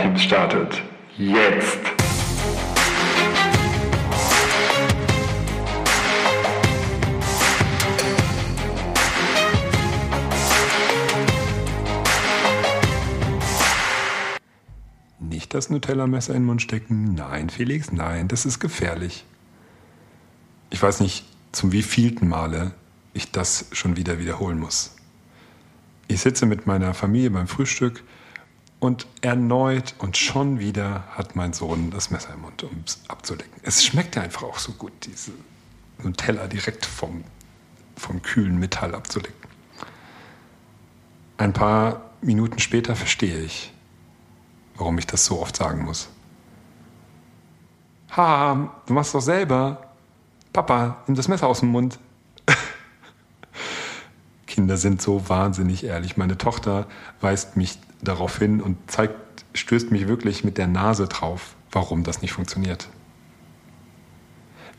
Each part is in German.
Powerteams startet. Jetzt! Nicht das Nutella-Messer in den Mund stecken. Nein, Felix, nein, das ist gefährlich. Ich weiß nicht, zum wievielten Male ich das schon wieder wiederholen muss. Ich sitze mit meiner Familie beim Frühstück und erneut und schon wieder hat mein Sohn das Messer im Mund, um es abzulecken. Es schmeckt ja einfach auch so gut, diese Nutella direkt vom, vom kühlen Metall abzulecken. Ein paar Minuten später verstehe ich, warum ich das so oft sagen muss. Ha, du machst doch selber. Papa, nimm das Messer aus dem Mund. Kinder sind so wahnsinnig ehrlich. Meine Tochter weist mich darauf hin und zeigt, stößt mich wirklich mit der Nase drauf, warum das nicht funktioniert.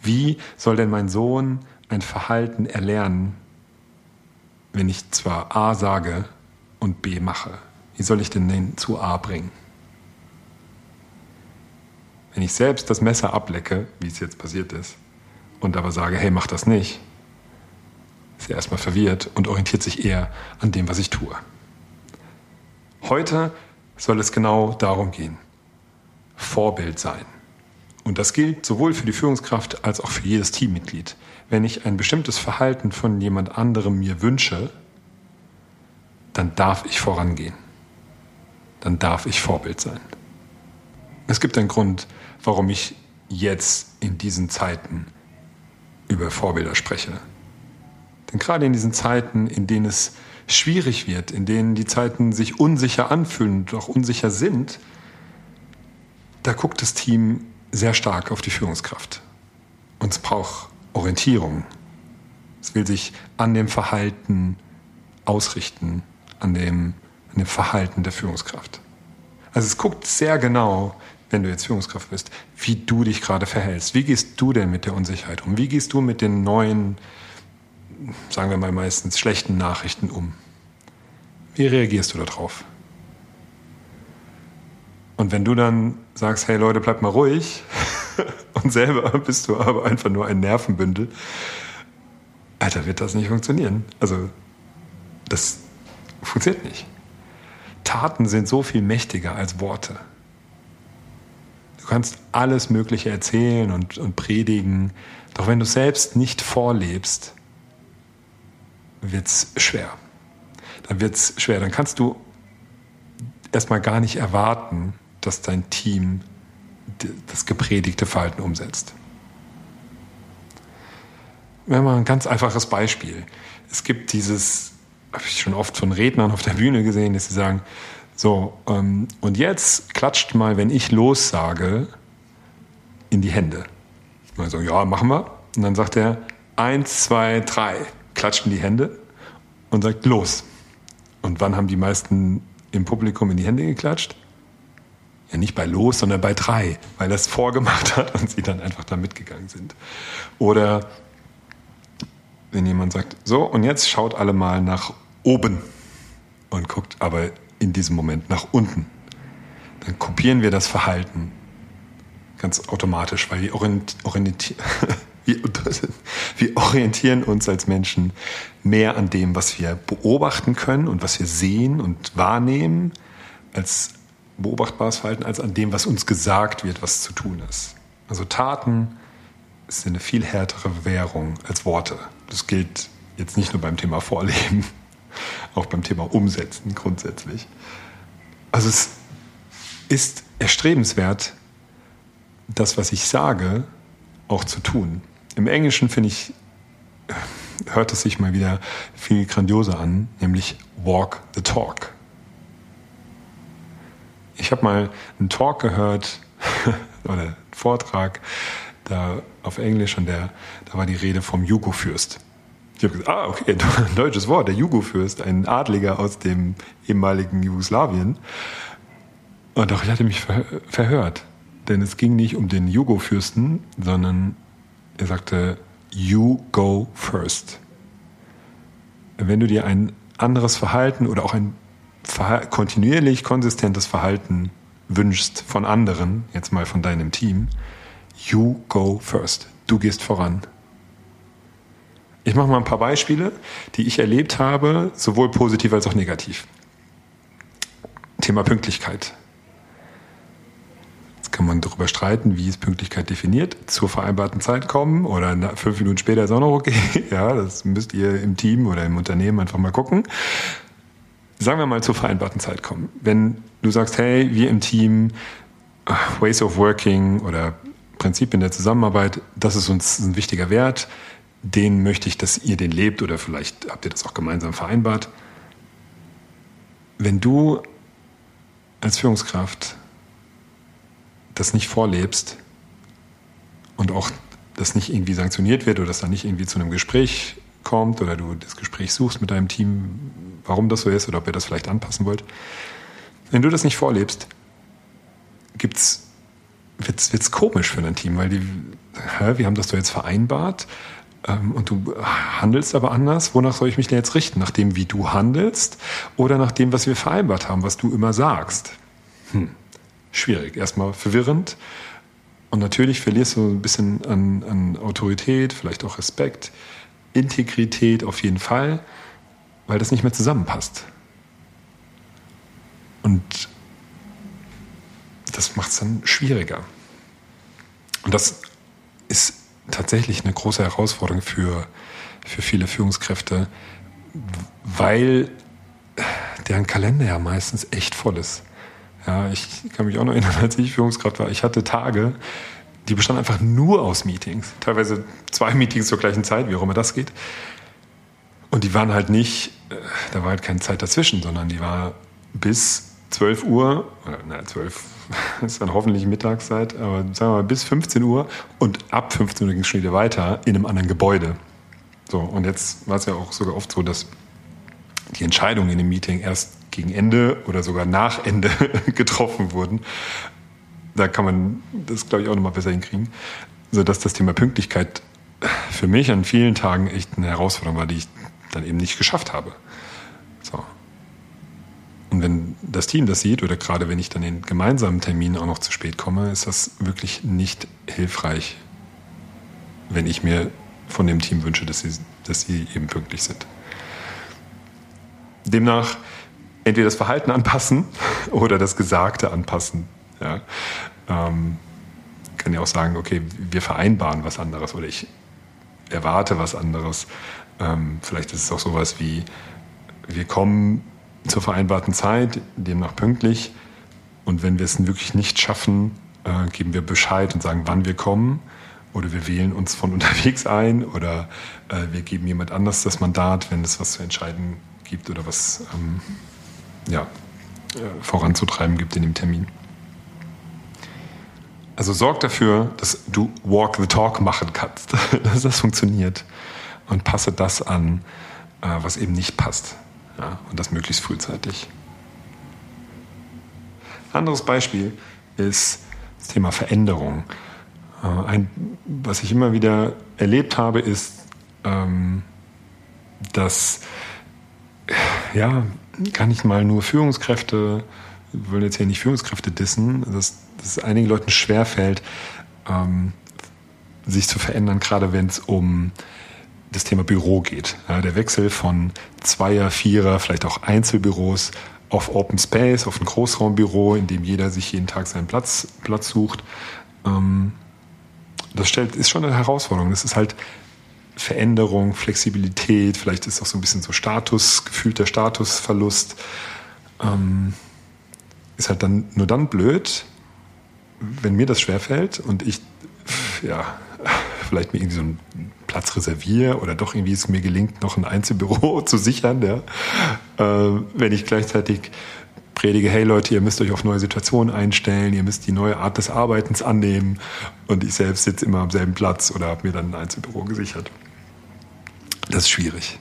Wie soll denn mein Sohn ein Verhalten erlernen, wenn ich zwar A sage und B mache? Wie soll ich denn den zu A bringen? Wenn ich selbst das Messer ablecke, wie es jetzt passiert ist, und aber sage, hey, mach das nicht, ist er erstmal verwirrt und orientiert sich eher an dem, was ich tue. Heute soll es genau darum gehen. Vorbild sein. Und das gilt sowohl für die Führungskraft als auch für jedes Teammitglied. Wenn ich ein bestimmtes Verhalten von jemand anderem mir wünsche, dann darf ich vorangehen. Dann darf ich Vorbild sein. Es gibt einen Grund, warum ich jetzt in diesen Zeiten über Vorbilder spreche. Denn gerade in diesen Zeiten, in denen es schwierig wird, in denen die Zeiten sich unsicher anfühlen und auch unsicher sind, da guckt das Team sehr stark auf die Führungskraft. Und es braucht Orientierung. Es will sich an dem Verhalten ausrichten, an dem, an dem Verhalten der Führungskraft. Also es guckt sehr genau, wenn du jetzt Führungskraft bist, wie du dich gerade verhältst. Wie gehst du denn mit der Unsicherheit um? Wie gehst du mit den neuen sagen wir mal meistens, schlechten Nachrichten um? Wie reagierst du darauf? Und wenn du dann sagst, hey Leute, bleibt mal ruhig und selber bist du aber einfach nur ein Nervenbündel, Alter, wird das nicht funktionieren. Also, das funktioniert nicht. Taten sind so viel mächtiger als Worte. Du kannst alles Mögliche erzählen und, und predigen, doch wenn du selbst nicht vorlebst, wird es schwer. Dann wird es schwer. Dann kannst du erstmal gar nicht erwarten, dass dein Team das gepredigte Verhalten umsetzt. Haben mal ein ganz einfaches Beispiel. Es gibt dieses, habe ich schon oft von Rednern auf der Bühne gesehen, dass sie sagen, so, ähm, und jetzt klatscht mal, wenn ich los sage, in die Hände. Also, ja, machen wir. Und dann sagt er, eins, zwei, drei klatscht in die Hände und sagt los. Und wann haben die meisten im Publikum in die Hände geklatscht? Ja, nicht bei los, sondern bei drei, weil es vorgemacht hat und sie dann einfach da mitgegangen sind. Oder wenn jemand sagt, so, und jetzt schaut alle mal nach oben und guckt aber in diesem Moment nach unten. Dann kopieren wir das Verhalten ganz automatisch, weil wir orientieren. Wir, wir orientieren uns als Menschen mehr an dem, was wir beobachten können und was wir sehen und wahrnehmen, als beobachtbares Verhalten, als an dem, was uns gesagt wird, was zu tun ist. Also Taten sind eine viel härtere Währung als Worte. Das gilt jetzt nicht nur beim Thema Vorleben, auch beim Thema Umsetzen grundsätzlich. Also es ist erstrebenswert, das, was ich sage, auch zu tun. Im Englischen finde ich, hört es sich mal wieder viel grandioser an, nämlich Walk the Talk. Ich habe mal einen Talk gehört oder einen Vortrag da auf Englisch und der, da war die Rede vom Jugo-Fürst. Ich habe gesagt, ah, okay, ein deutsches Wort, der Jugo-Fürst, ein Adliger aus dem ehemaligen Jugoslawien. Und doch, ich hatte mich verhört. Denn es ging nicht um den Jugo-Fürsten, sondern er sagte, you go first. Wenn du dir ein anderes Verhalten oder auch ein kontinuierlich konsistentes Verhalten wünschst von anderen, jetzt mal von deinem Team, you go first. Du gehst voran. Ich mache mal ein paar Beispiele, die ich erlebt habe, sowohl positiv als auch negativ. Thema Pünktlichkeit. Kann man darüber streiten, wie ist Pünktlichkeit definiert. Zur vereinbarten Zeit kommen oder fünf Minuten später ist auch noch okay. Ja, das müsst ihr im Team oder im Unternehmen einfach mal gucken. Sagen wir mal zur vereinbarten Zeit kommen. Wenn du sagst, hey, wir im Team, äh, Ways of Working oder Prinzipien der Zusammenarbeit, das ist uns ein wichtiger Wert den möchte ich, dass ihr den lebt oder vielleicht habt ihr das auch gemeinsam vereinbart. Wenn du als Führungskraft das nicht vorlebst und auch das nicht irgendwie sanktioniert wird oder dass da nicht irgendwie zu einem Gespräch kommt oder du das Gespräch suchst mit deinem Team, warum das so ist oder ob ihr das vielleicht anpassen wollt. Wenn du das nicht vorlebst, gibt's wird's, wird's komisch für dein Team, weil die, hä, wir haben das doch jetzt vereinbart ähm, und du handelst aber anders, wonach soll ich mich denn jetzt richten? Nach dem, wie du handelst oder nach dem, was wir vereinbart haben, was du immer sagst? Hm. Schwierig, erstmal verwirrend. Und natürlich verlierst du ein bisschen an, an Autorität, vielleicht auch Respekt, Integrität auf jeden Fall, weil das nicht mehr zusammenpasst. Und das macht es dann schwieriger. Und das ist tatsächlich eine große Herausforderung für, für viele Führungskräfte, weil deren Kalender ja meistens echt voll ist. Ja, ich kann mich auch noch erinnern, als ich Führungskraft war, ich hatte Tage, die bestanden einfach nur aus Meetings. Teilweise zwei Meetings zur gleichen Zeit, wie auch immer das geht. Und die waren halt nicht, äh, da war halt keine Zeit dazwischen, sondern die war bis 12 Uhr, oder na, 12 ist dann hoffentlich Mittagszeit, aber sagen wir mal bis 15 Uhr und ab 15 Uhr ging es schon wieder weiter in einem anderen Gebäude. So, und jetzt war es ja auch sogar oft so, dass die Entscheidungen in dem Meeting erst gegen Ende oder sogar nach Ende getroffen wurden. Da kann man das, glaube ich, auch nochmal besser hinkriegen. Sodass das Thema Pünktlichkeit für mich an vielen Tagen echt eine Herausforderung war, die ich dann eben nicht geschafft habe. So. Und wenn das Team das sieht oder gerade wenn ich dann in gemeinsamen Terminen auch noch zu spät komme, ist das wirklich nicht hilfreich, wenn ich mir von dem Team wünsche, dass sie, dass sie eben pünktlich sind. Demnach entweder das Verhalten anpassen oder das Gesagte anpassen. Ja. Ähm, kann ja auch sagen, okay, wir vereinbaren was anderes oder ich erwarte was anderes. Ähm, vielleicht ist es auch sowas wie, wir kommen zur vereinbarten Zeit, demnach pünktlich. Und wenn wir es wirklich nicht schaffen, äh, geben wir Bescheid und sagen, wann wir kommen. Oder wir wählen uns von unterwegs ein oder äh, wir geben jemand anders das Mandat, wenn es was zu entscheiden gibt oder was ähm, ja, voranzutreiben gibt in dem Termin. Also sorg dafür, dass du Walk the Talk machen kannst, dass das funktioniert und passe das an, äh, was eben nicht passt. Ja, und das möglichst frühzeitig. Anderes Beispiel ist das Thema Veränderung. Äh, ein, was ich immer wieder erlebt habe, ist, ähm, dass ja, gar nicht mal nur Führungskräfte, wir wollen jetzt hier nicht Führungskräfte dissen, dass, dass es einigen Leuten schwerfällt, ähm, sich zu verändern, gerade wenn es um das Thema Büro geht. Ja, der Wechsel von Zweier, Vierer, vielleicht auch Einzelbüros auf Open Space, auf ein Großraumbüro, in dem jeder sich jeden Tag seinen Platz, Platz sucht. Ähm, das stellt, ist schon eine Herausforderung. Das ist halt Veränderung, Flexibilität, vielleicht ist auch so ein bisschen so Status, gefühlter Statusverlust. Ähm, ist halt dann nur dann blöd, wenn mir das schwerfällt und ich ja, vielleicht mir irgendwie so einen Platz reserviere oder doch irgendwie es mir gelingt, noch ein Einzelbüro zu sichern, ja, äh, wenn ich gleichzeitig predige, hey Leute, ihr müsst euch auf neue Situationen einstellen, ihr müsst die neue Art des Arbeitens annehmen und ich selbst sitze immer am selben Platz oder habe mir dann ein Einzelbüro gesichert. Das ist schwierig.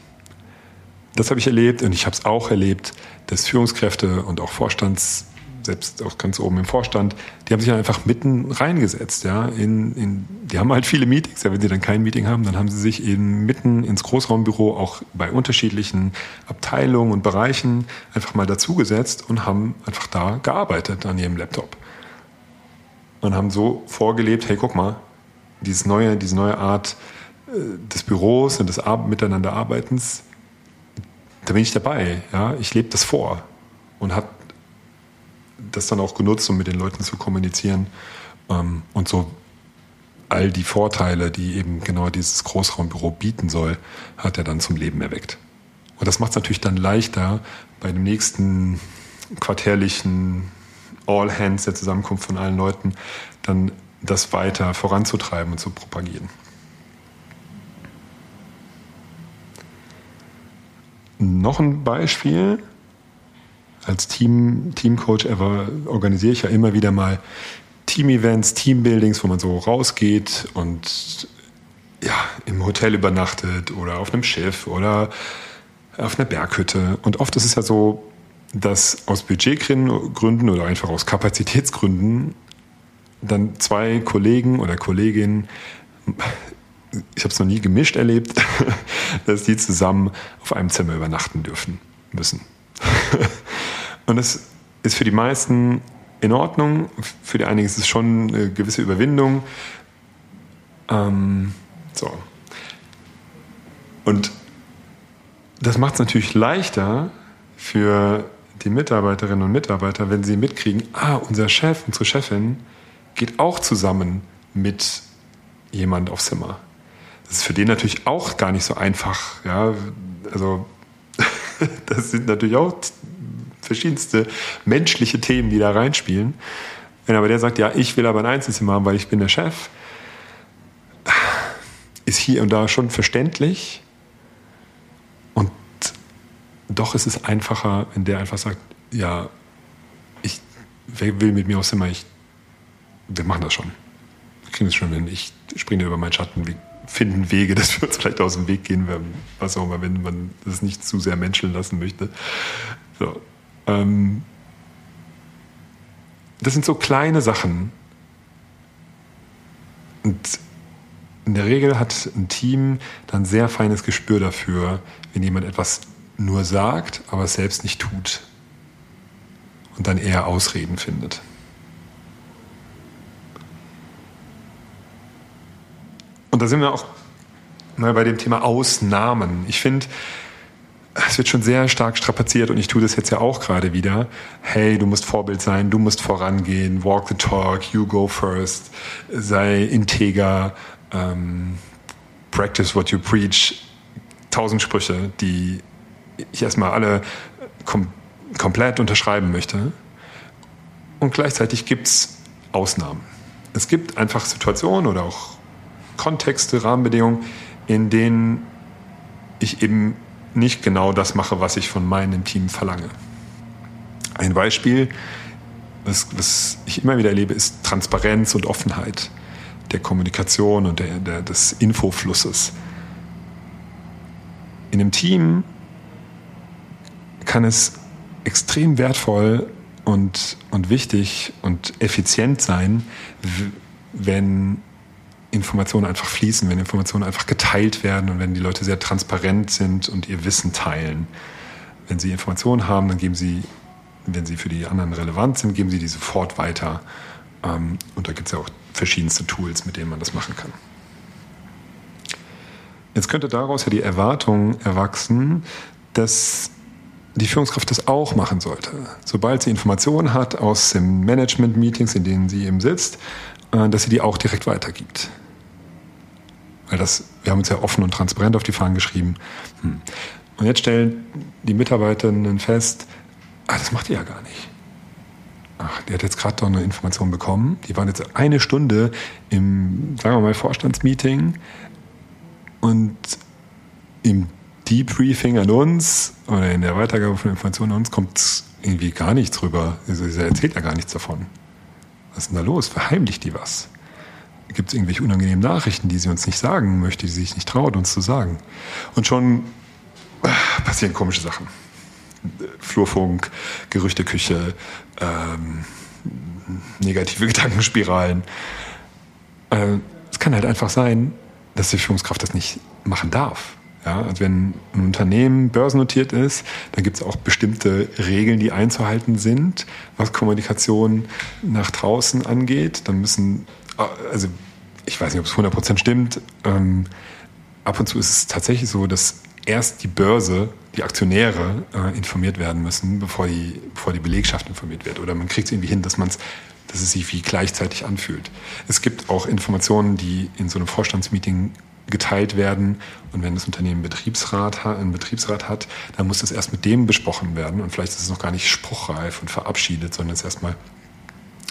Das habe ich erlebt und ich habe es auch erlebt, dass Führungskräfte und auch Vorstands selbst auch ganz oben im Vorstand, die haben sich einfach mitten reingesetzt, ja. In, in, die haben halt viele Meetings, ja, wenn sie dann kein Meeting haben, dann haben sie sich eben mitten ins Großraumbüro auch bei unterschiedlichen Abteilungen und Bereichen einfach mal dazugesetzt und haben einfach da gearbeitet an ihrem Laptop. Und haben so vorgelebt, hey, guck mal, dieses neue, diese neue Art äh, des Büros und des Ar Miteinanderarbeitens, da bin ich dabei, ja. Ich lebe das vor und habe das dann auch genutzt, um mit den Leuten zu kommunizieren ähm, und so all die Vorteile, die eben genau dieses Großraumbüro bieten soll, hat er dann zum Leben erweckt. Und das macht es natürlich dann leichter, bei dem nächsten quartärlichen All Hands der Zusammenkunft von allen Leuten, dann das weiter voranzutreiben und zu propagieren. Noch ein Beispiel, als Team, Teamcoach ever organisiere ich ja immer wieder mal Team-Events, Teambuildings, wo man so rausgeht und ja, im Hotel übernachtet oder auf einem Schiff oder auf einer Berghütte. Und oft ist es ja so, dass aus Budgetgründen oder einfach aus Kapazitätsgründen dann zwei Kollegen oder Kolleginnen, ich habe es noch nie gemischt erlebt, dass die zusammen auf einem Zimmer übernachten dürfen müssen. Und das ist für die meisten in Ordnung. Für die einigen ist es schon eine gewisse Überwindung. Ähm, so. Und das macht es natürlich leichter für die Mitarbeiterinnen und Mitarbeiter, wenn sie mitkriegen, ah, unser Chef, unsere Chefin geht auch zusammen mit jemand aufs Zimmer. Das ist für den natürlich auch gar nicht so einfach. Ja, also das sind natürlich auch verschiedenste menschliche Themen, die da reinspielen. Wenn aber der sagt, ja, ich will aber ein Einzelzimmer haben, weil ich bin der Chef, ist hier und da schon verständlich. Und doch ist es einfacher, wenn der einfach sagt, ja, ich will mit mir aufs Zimmer, ich, wir machen das schon. Wir kriegen das schon hin. Ich springe über meinen Schatten, wir finden Wege, dass wir uns vielleicht aus dem Weg gehen, was auch immer, wenn man das nicht zu sehr menscheln lassen möchte. So. Ähm, das sind so kleine Sachen. Und in der Regel hat ein Team dann sehr feines Gespür dafür, wenn jemand etwas nur sagt, aber es selbst nicht tut. Und dann eher Ausreden findet. Und da sind wir auch mal bei dem Thema Ausnahmen. Ich finde, es wird schon sehr stark strapaziert und ich tue das jetzt ja auch gerade wieder. Hey, du musst Vorbild sein, du musst vorangehen, walk the talk, you go first, sei integer, ähm, practice what you preach. Tausend Sprüche, die ich erstmal alle kom komplett unterschreiben möchte. Und gleichzeitig gibt es Ausnahmen. Es gibt einfach Situationen oder auch Kontexte, Rahmenbedingungen, in denen ich eben nicht genau das mache, was ich von meinem Team verlange. Ein Beispiel, was, was ich immer wieder erlebe, ist Transparenz und Offenheit der Kommunikation und der, der, des Infoflusses. In einem Team kann es extrem wertvoll und, und wichtig und effizient sein, wenn Informationen einfach fließen, wenn Informationen einfach geteilt werden und wenn die Leute sehr transparent sind und ihr Wissen teilen. Wenn sie Informationen haben, dann geben sie, wenn sie für die anderen relevant sind, geben sie die sofort weiter. Ähm, und da gibt es ja auch verschiedenste Tools, mit denen man das machen kann. Jetzt könnte daraus ja die Erwartung erwachsen, dass die Führungskraft das auch machen sollte. Sobald sie Informationen hat aus den Management-Meetings, in denen sie eben sitzt, dass sie die auch direkt weitergibt. Weil das, wir haben uns ja offen und transparent auf die Fahnen geschrieben. Hm. Und jetzt stellen die Mitarbeiterinnen fest, ah, das macht die ja gar nicht. Ach, die hat jetzt gerade doch eine Information bekommen. Die waren jetzt eine Stunde im, sagen wir mal, Vorstandsmeeting und im Debriefing an uns oder in der Weitergabe von Informationen an uns kommt irgendwie gar nichts rüber. Also, sie erzählt ja gar nichts davon. Was ist denn da los? Verheimlicht die was? Gibt es irgendwelche unangenehmen Nachrichten, die sie uns nicht sagen möchte, die sie sich nicht traut, uns zu sagen? Und schon äh, passieren komische Sachen. Flurfunk, Gerüchteküche, ähm, negative Gedankenspiralen. Äh, es kann halt einfach sein, dass die Führungskraft das nicht machen darf. Ja, also wenn ein Unternehmen börsennotiert ist, dann gibt es auch bestimmte Regeln, die einzuhalten sind, was Kommunikation nach draußen angeht. Dann müssen, also ich weiß nicht, ob es 100% stimmt, ähm, ab und zu ist es tatsächlich so, dass erst die Börse, die Aktionäre äh, informiert werden müssen, bevor die, bevor die Belegschaft informiert wird. Oder man kriegt es irgendwie hin, dass man es dass es sich wie gleichzeitig anfühlt. Es gibt auch Informationen, die in so einem Vorstandsmeeting geteilt werden. Und wenn das Unternehmen Betriebsrat, einen Betriebsrat hat, dann muss das erst mit dem besprochen werden. Und vielleicht ist es noch gar nicht spruchreif und verabschiedet, sondern es ist erstmal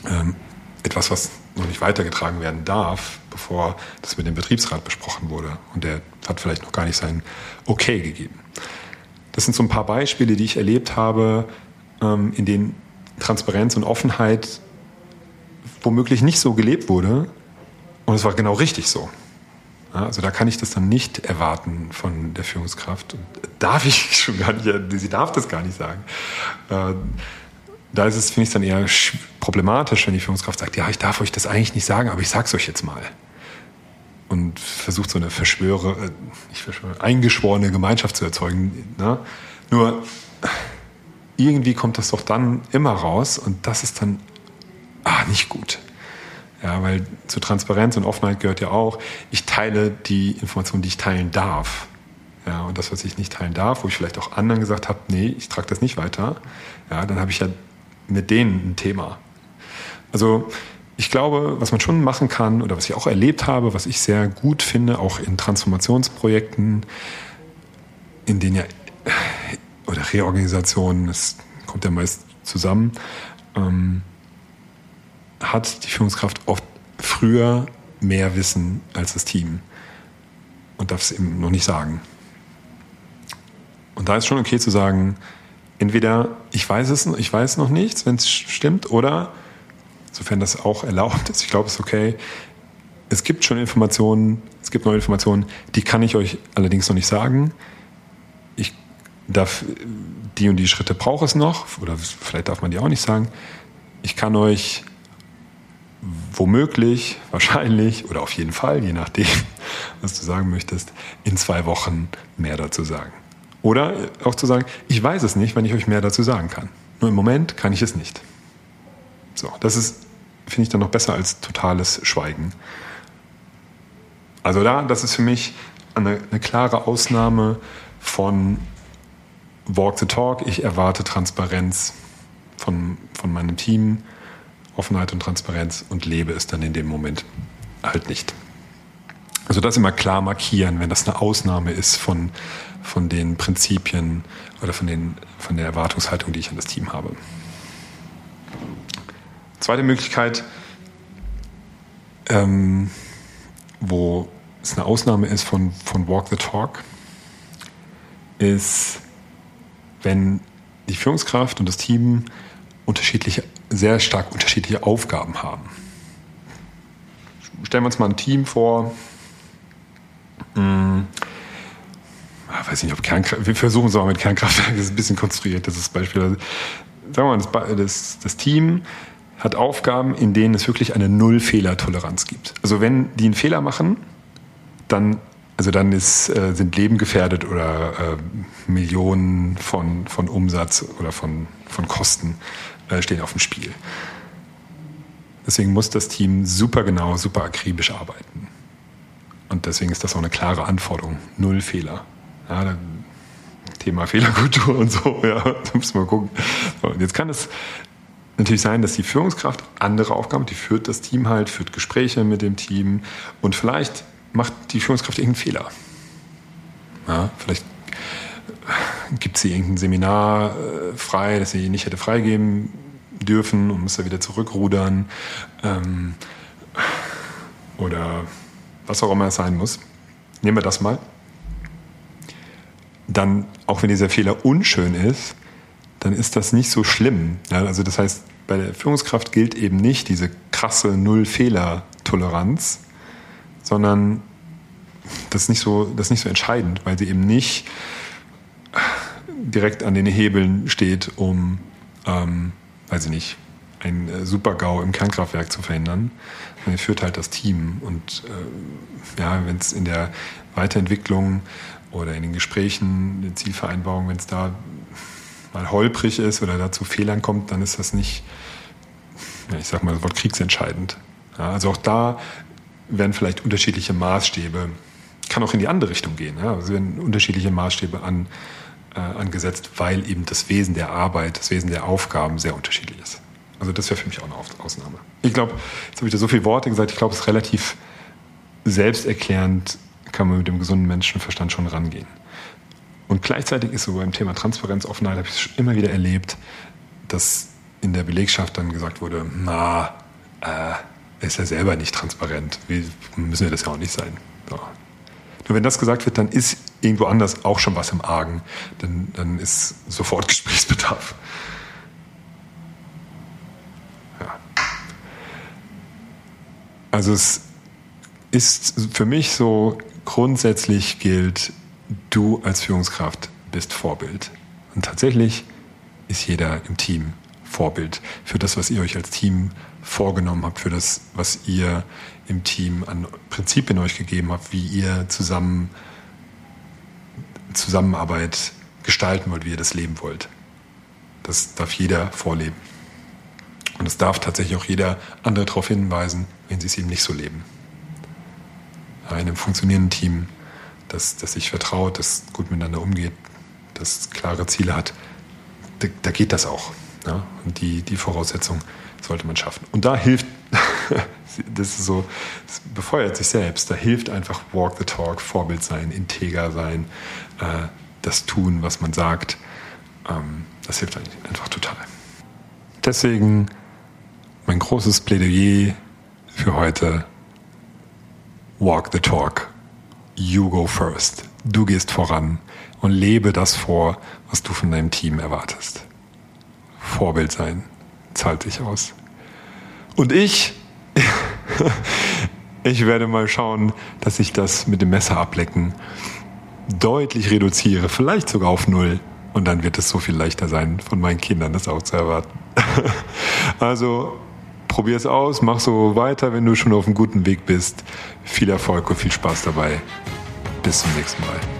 ähm, etwas, was noch nicht weitergetragen werden darf, bevor das mit dem Betriebsrat besprochen wurde. Und der hat vielleicht noch gar nicht sein Okay gegeben. Das sind so ein paar Beispiele, die ich erlebt habe, ähm, in denen Transparenz und Offenheit womöglich nicht so gelebt wurde. Und es war genau richtig so. Also da kann ich das dann nicht erwarten von der Führungskraft. Darf ich schon gar nicht, sie darf das gar nicht sagen. Äh, da ist es, finde ich, dann eher problematisch, wenn die Führungskraft sagt, ja, ich darf euch das eigentlich nicht sagen, aber ich sag's euch jetzt mal. Und versucht so eine Verschwöre, äh, nicht Verschwöre, eingeschworene Gemeinschaft zu erzeugen. Ne? Nur irgendwie kommt das doch dann immer raus und das ist dann ah, nicht gut. Ja, weil zu Transparenz und Offenheit gehört ja auch, ich teile die Informationen, die ich teilen darf. Ja, und das, was ich nicht teilen darf, wo ich vielleicht auch anderen gesagt habe, nee, ich trage das nicht weiter, ja, dann habe ich ja mit denen ein Thema. Also ich glaube, was man schon machen kann oder was ich auch erlebt habe, was ich sehr gut finde, auch in Transformationsprojekten, in denen ja oder Reorganisationen, es kommt ja meist zusammen, ähm, hat die Führungskraft oft früher mehr Wissen als das Team und darf es eben noch nicht sagen. Und da ist schon okay zu sagen, entweder ich weiß es, ich weiß noch nichts, wenn es stimmt, oder sofern das auch erlaubt ist, ich glaube, es ist okay. Es gibt schon Informationen, es gibt neue Informationen, die kann ich euch allerdings noch nicht sagen. Ich darf die und die Schritte brauche es noch, oder vielleicht darf man die auch nicht sagen. Ich kann euch womöglich, wahrscheinlich oder auf jeden Fall, je nachdem, was du sagen möchtest, in zwei Wochen mehr dazu sagen. Oder auch zu sagen, ich weiß es nicht, wenn ich euch mehr dazu sagen kann. Nur im Moment kann ich es nicht. So, das ist, finde ich dann noch besser als totales Schweigen. Also da, das ist für mich eine, eine klare Ausnahme von Walk the Talk. Ich erwarte Transparenz von, von meinem Team Offenheit und Transparenz und lebe es dann in dem Moment halt nicht. Also das immer klar markieren, wenn das eine Ausnahme ist von, von den Prinzipien oder von, den, von der Erwartungshaltung, die ich an das Team habe. Zweite Möglichkeit, ähm, wo es eine Ausnahme ist von, von Walk the Talk, ist, wenn die Führungskraft und das Team unterschiedliche sehr stark unterschiedliche Aufgaben haben. Stellen wir uns mal ein Team vor, hm, weiß nicht, ob Kernkraft, wir versuchen es auch mit Kernkraftwerken, das ist ein bisschen konstruiert, das ist Beispiel. Also, sagen wir mal, das, das, das Team hat Aufgaben, in denen es wirklich eine Null-Fehler-Toleranz gibt. Also wenn die einen Fehler machen, dann, also dann ist, äh, sind Leben gefährdet oder äh, Millionen von, von Umsatz oder von, von Kosten äh, stehen auf dem Spiel. Deswegen muss das Team super genau, super akribisch arbeiten. Und deswegen ist das auch eine klare Anforderung. Null Fehler. Ja, Thema Fehlerkultur und so, ja, da muss man gucken. So, jetzt kann es natürlich sein, dass die Führungskraft andere Aufgaben, die führt das Team halt, führt Gespräche mit dem Team und vielleicht macht die Führungskraft irgendeinen Fehler. Ja, vielleicht gibt sie irgendein Seminar äh, frei, das sie nicht hätte freigeben dürfen und muss da wieder zurückrudern ähm, oder was auch immer es sein muss. Nehmen wir das mal. Dann, auch wenn dieser Fehler unschön ist, dann ist das nicht so schlimm. Ja, also das heißt, bei der Führungskraft gilt eben nicht diese krasse Null-Fehler-Toleranz, sondern das ist, nicht so, das ist nicht so entscheidend, weil sie eben nicht direkt an den Hebeln steht, um, ähm, weiß ich nicht, ein äh, Super-GAU im Kernkraftwerk zu verhindern. Er führt halt das Team. Und äh, ja, wenn es in der Weiterentwicklung oder in den Gesprächen, den Zielvereinbarungen, wenn es da mal holprig ist oder da zu Fehlern kommt, dann ist das nicht, ja, ich sag mal das Wort kriegsentscheidend. Ja, also auch da werden vielleicht unterschiedliche Maßstäbe, kann auch in die andere Richtung gehen. Ja, also werden unterschiedliche Maßstäbe an, äh, angesetzt, weil eben das Wesen der Arbeit, das Wesen der Aufgaben sehr unterschiedlich ist. Also das wäre für mich auch eine Ausnahme. Ich glaube, jetzt habe ich da so viele Worte gesagt, ich glaube, es ist relativ selbsterklärend, kann man mit dem gesunden Menschenverstand schon rangehen. Und gleichzeitig ist so beim Thema Transparenz, Offenheit, habe ich es immer wieder erlebt, dass in der Belegschaft dann gesagt wurde, na, äh, ist ja selber nicht transparent. Wie müssen wir das ja auch nicht sein. So. Nur wenn das gesagt wird, dann ist irgendwo anders auch schon was im Argen. Dann, dann ist sofort Gesprächsbedarf. Also es ist für mich so, grundsätzlich gilt, du als Führungskraft bist Vorbild. Und tatsächlich ist jeder im Team Vorbild für das, was ihr euch als Team vorgenommen habt, für das, was ihr im Team an Prinzipien euch gegeben habt, wie ihr zusammen Zusammenarbeit gestalten wollt, wie ihr das leben wollt. Das darf jeder vorleben. Und es darf tatsächlich auch jeder andere darauf hinweisen, wenn sie es eben nicht so leben. In einem funktionierenden Team, das, das sich vertraut, das gut miteinander umgeht, das klare Ziele hat, da, da geht das auch. Ja? Und die, die Voraussetzung sollte man schaffen. Und da hilft, das so, das befeuert sich selbst, da hilft einfach Walk the Talk, Vorbild sein, integer sein, äh, das tun, was man sagt. Ähm, das hilft einfach total. Deswegen mein großes Plädoyer für heute. Walk the talk. You go first. Du gehst voran und lebe das vor, was du von deinem Team erwartest. Vorbild sein zahlt sich aus. Und ich, ich werde mal schauen, dass ich das mit dem Messer ablecken deutlich reduziere, vielleicht sogar auf null. Und dann wird es so viel leichter sein, von meinen Kindern das auch zu erwarten. also probier es aus, mach so weiter, wenn du schon auf einem guten Weg bist. Viel Erfolg und viel Spaß dabei. Bis zum nächsten Mal.